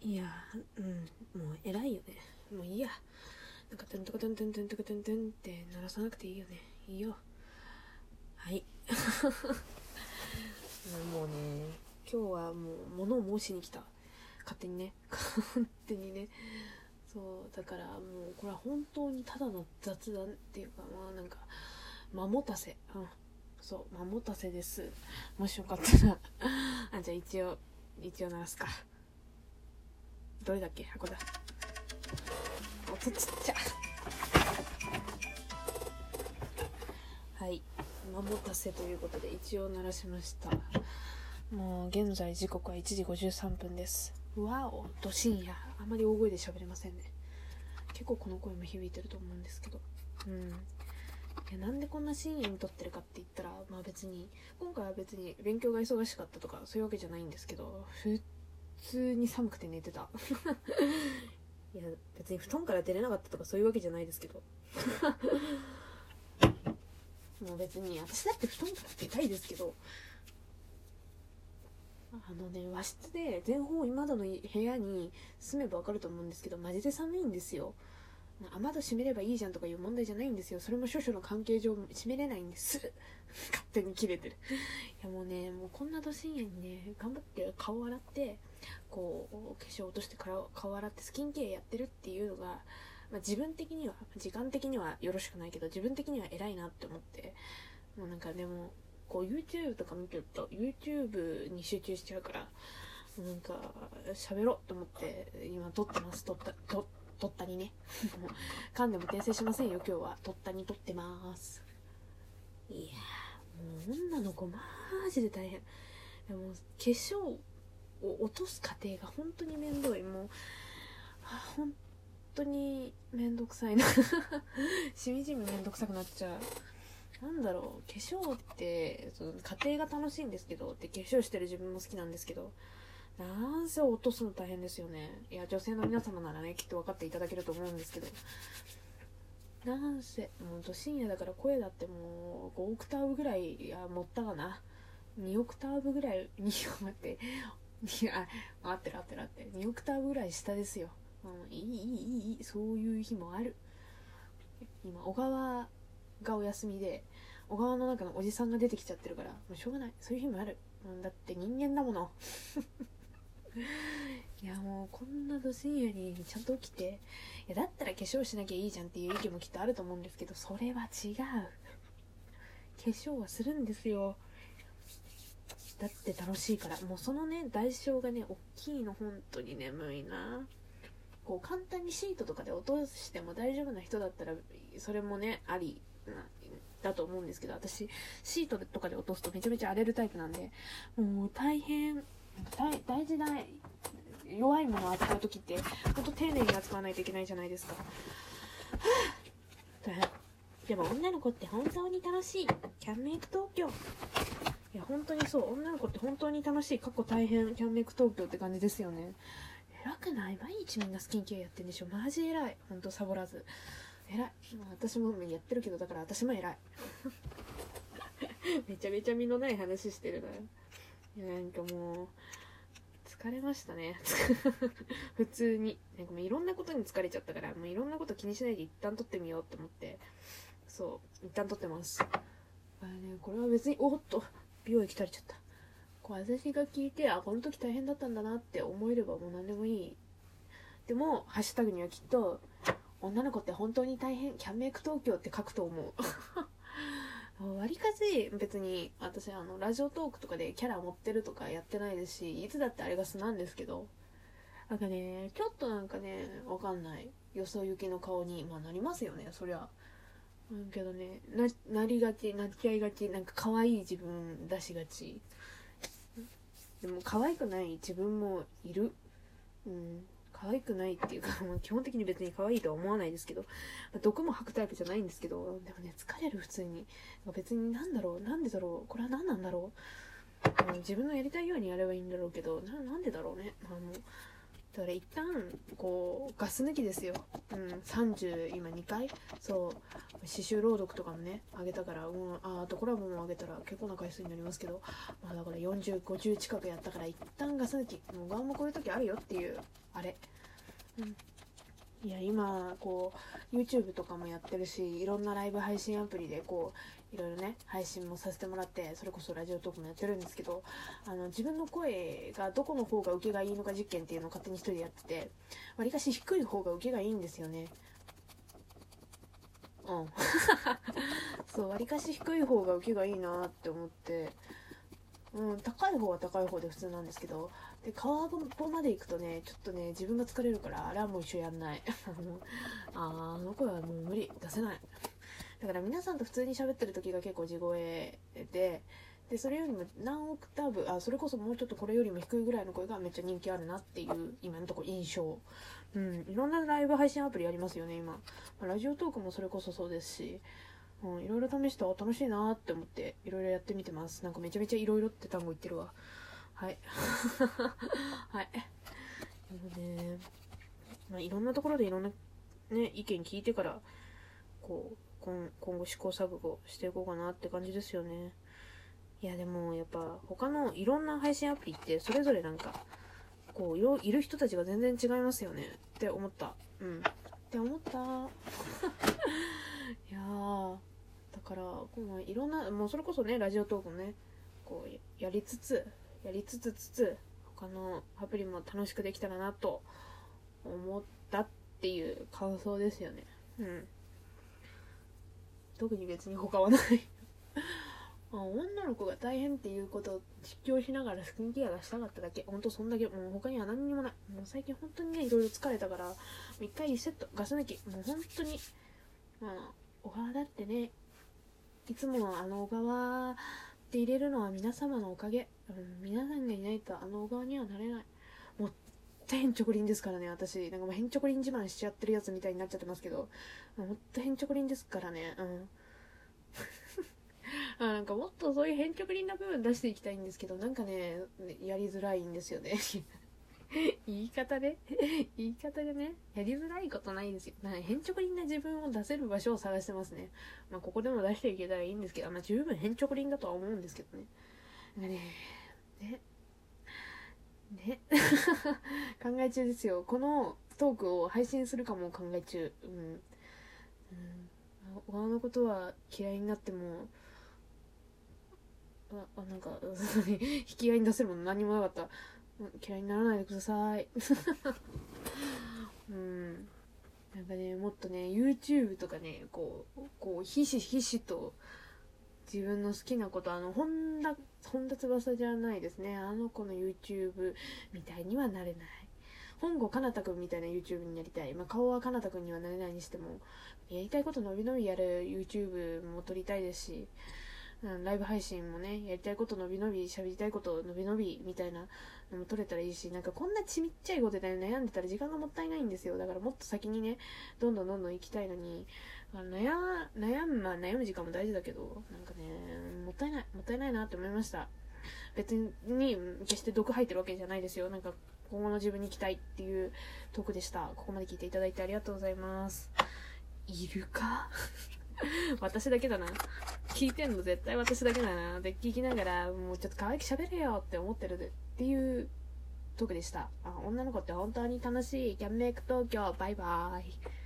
いやうんもう偉いよね。もういいや。なんかトゥントゥクトゥントゥントゥントゥクトゥントゥンって鳴らさなくていいよね。いいよ。はい。もうね今日はもう物を申しに来た。勝手にね。勝手にね。そうだからもうこれは本当にただの雑談っていうかまあなんか間もたせ。うん。そう間もたせです。もしよかったら。あじゃあ一応一応鳴らすか。どれだっけ？箱だ。音ちっちゃ。はい。間もたせということで一応鳴らしました。もう現在時刻は1時53分です。わお。ど深夜。あまり大声で喋れませんね。結構この声も響いてると思うんですけど。うん。いやなんでこんな深夜に撮ってるかって言ったらまあ別に今回は別に勉強が忙しかったとかそういうわけじゃないんですけど普通に寒くて寝てた。いや別に布団から出れなかったとかそういうわけじゃないですけど。もう別に私だって布団から出たいですけど。あのね和室で全方今まの部屋に住めばわかると思うんですけどマジで寒いんですよ。雨戸閉めればいいじゃんとかいう問題じゃないんですよ。それも少々の関係上閉めれないんです。勝手に切れてる。いやもうねもうこんなど深夜にね頑張って顔洗ってこう化粧落として顔顔洗ってスキンケアやってるっていうのが、まあ、自分的には時間的にはよろしくないけど自分的には偉いなって思ってもうなんかでもこう YouTube とか見てると YouTube に集中しちゃうからなんか喋ろうと思って今撮ってます。撮った撮撮ったにね。噛んでも訂正しませんよ今日は。撮ったに撮ってます。いやもう女の子マジで大変。でも化粧を落とす過程が本当に面倒い。もう本当に面倒くさいな。しみじみ面倒くさくなっちゃう。なんだろう。化粧ってその家庭が楽しいんですけどで化粧してる自分も好きなんですけどなんせ落とすの大変ですよね。いや女性の皆様ならねきっと分かっていただけると思うんですけど。なんせもうど深夜だから声だってもう5オクターブぐらいいや持ったかな。2オクターブぐらい2待ってあ合ってる合ってる合って。る2オクターブぐらい下ですよ、うん、いいいいいいそういう日もある。今小川がお休みで小川の中のおじさんが出てきちゃってるからもうしょうがない。そういう日もある、うん、だって人間だもの。いやもうこんなど深夜にちゃんと起きていやだったら化粧しなきゃいいじゃんっていう意見もきっとあると思うんですけどそれは違う。化粧はするんですよ。だって楽しいからもうそのね代償がね大きいの本当に眠いな。こう簡単にシートとかで落としても大丈夫な人だったらそれもねありだと思うんですけど私シートとかで落とすとめちゃめちゃ荒れるタイプなんでもう大変大事な弱いものを扱う時ってほんと丁寧に扱わないといけないじゃないですか。でも女の子って本当に楽しい。キャンメイク東京。いや本当にそう。女の子って本当に楽しい過去大変キャンメイク東京って感じですよね。偉くない？毎日みんなスキンケアやってんでしょ。マジ偉い。ほんとサボらず。偉い。私もやってるけどだから私も偉い。めちゃめちゃ身のない話してるな。なんかもう疲れましたね。普通に。なんかもういろんなことに疲れちゃったからもういろんなこと気にしないで一旦撮ってみようって思って。そう一旦撮ってます。あねこれは別におっと。美容液垂れちゃった。こう私が聞いてあこの時大変だったんだなって思えればもう何でもいい。でもハッシュタグにはきっと女の子って本当に大変キャンメイク東京って書くと思う。わりかし別に私あのラジオトークとかでキャラ持ってるとかやってないですしいつだってあれが素なんですけど。なんかねちょっとなんかねわかんない。よそ行きの顔にまあなりますよねそりゃ。うんけどねななりがちなっちゃいがちなんか可愛い自分出しがちでも可愛くない自分もいるうん可愛くないっていうか、基本的に別に可愛いとは思わないですけど、毒も吐くタイプじゃないんですけど、でもね、疲れる、普通に。別になんだろう、なんでだろう、これは何なんだろう。自分のやりたいようにやればいいんだろうけど、ななんでだろうね。あのだから一旦こうガス抜きですよ、うん、30今2回。そう。刺繍朗読とかもねあげたから、うん、ああとコラボもあげたら結構な回数になりますけど、まあ、だから4050近くやったから一旦ガス抜き。もうガンもこういう時あるよっていうあれ、うん、いや今こう YouTube とかもやってるしいろんなライブ配信アプリでこういろいろね配信もさせてもらってそれこそラジオトークもやってるんですけどあの自分の声がどこの方が受けがいいのか実験っていうのを勝手に一人でやっててわりかし低い方が受けがいいんですよね。うん。そうわりかし低い方が受けがいいなって思って。うん高い方は高い方で普通なんですけどで川場まで行くとねちょっとね自分が疲れるからあれはもう一緒やんない。ああの声はもう無理。出せない。だから皆さんと普通に喋ってる時が結構地声ででそれよりも何オクターブあそれこそもうちょっとこれよりも低いぐらいの声がめっちゃ人気あるなっていう今のところ印象。うんいろんなライブ配信アプリありますよね今、まあ、ラジオトークもそれこそそうですしうん、いろいろ試して楽しいなって思っていろいろやってみてますなんかめちゃめちゃいろいろって単語言ってるわはい。はい。でもね、まあ、いろんなところでいろんなね、意見聞いてから、こう、今今後試行錯誤していこうかなって感じですよね。いや、でもやっぱ他のいろんな配信アプリってそれぞれなんか、こう、いる人たちが全然違いますよねって思った。うん。って思った。いやー、だから、このいろんな、もうそれこそね、ラジオトークもね、こう、やりつつ、やりつつつつ他のアプリも楽しくできたらなと思ったっていう感想ですよねうん特に別に他はない あ、女の子が大変っていうことを実況しながらスキンケアがしたかっただけ。ほんとそんだけ。もう他には何にもない。もう最近本当にね、いろいろ疲れたから、一回リセット、ガス抜き。もう本当に、まあ、小川だってね、いつもあの小川って入れるのは皆様のおかげ。うん、皆さんがいないとあの小川にはなれない。もっとへんちょこりんですからね、私。なんかもうへんちょこりん自慢しちゃってるやつみたいになっちゃってますけど、もっとへんちょこりんですからね、うん。あなんかもっとそういうへんちょこりんな部分出していきたいんですけど、なんかね、やりづらいんですよね。言い方で？言い方がね、やりづらいことないんですよ。なんか、変直輪な自分を出せる場所を探してますね。まあ、ここでも出していけたらいいんですけど、まあ、十分変直輪だとは思うんですけどね。ね、ね、ね、考え中ですよ。このトークを配信するかも考え中。うん。うん。小川のことは嫌いになっても、あ、あなんか、引き合いに出せるもの何もなかった。嫌いにならないでください。うん。なんかねもっとね YouTube とかねこうこうひしひしと自分の好きなことあの本田本田翼じゃないですね。あの子の YouTube みたいにはなれない。本郷かなたくんみたいな YouTube になりたい、まあ、顔はかなたくんにはなれないにしてもやりたいこと伸び伸びやる YouTube も撮りたいですしうん、ライブ配信もね、やりたいこと伸び伸び、喋りたいこと伸び伸び、みたいなのも撮れたらいいし、なんかこんなちみっちゃいことで悩んでたら時間がもったいないんですよ。だからもっと先にね、どんどんどんどん行きたいのに、あ悩、悩む、まあ悩む時間も大事だけど、なんかね、もったいない、もったいないなって思いました。別に、決して毒吐いてるわけじゃないですよ。なんか、今後の自分に行きたいっていうトークでした。ここまで聞いていただいてありがとうございます。いるか 私だけだな。聞いてんの絶対私だけだな。で、聞きながら、もうちょっと可愛く喋れよって思ってるっていうトークでした。あ、女の子って本当に楽しい。キャンメイク東京。バイバーイ。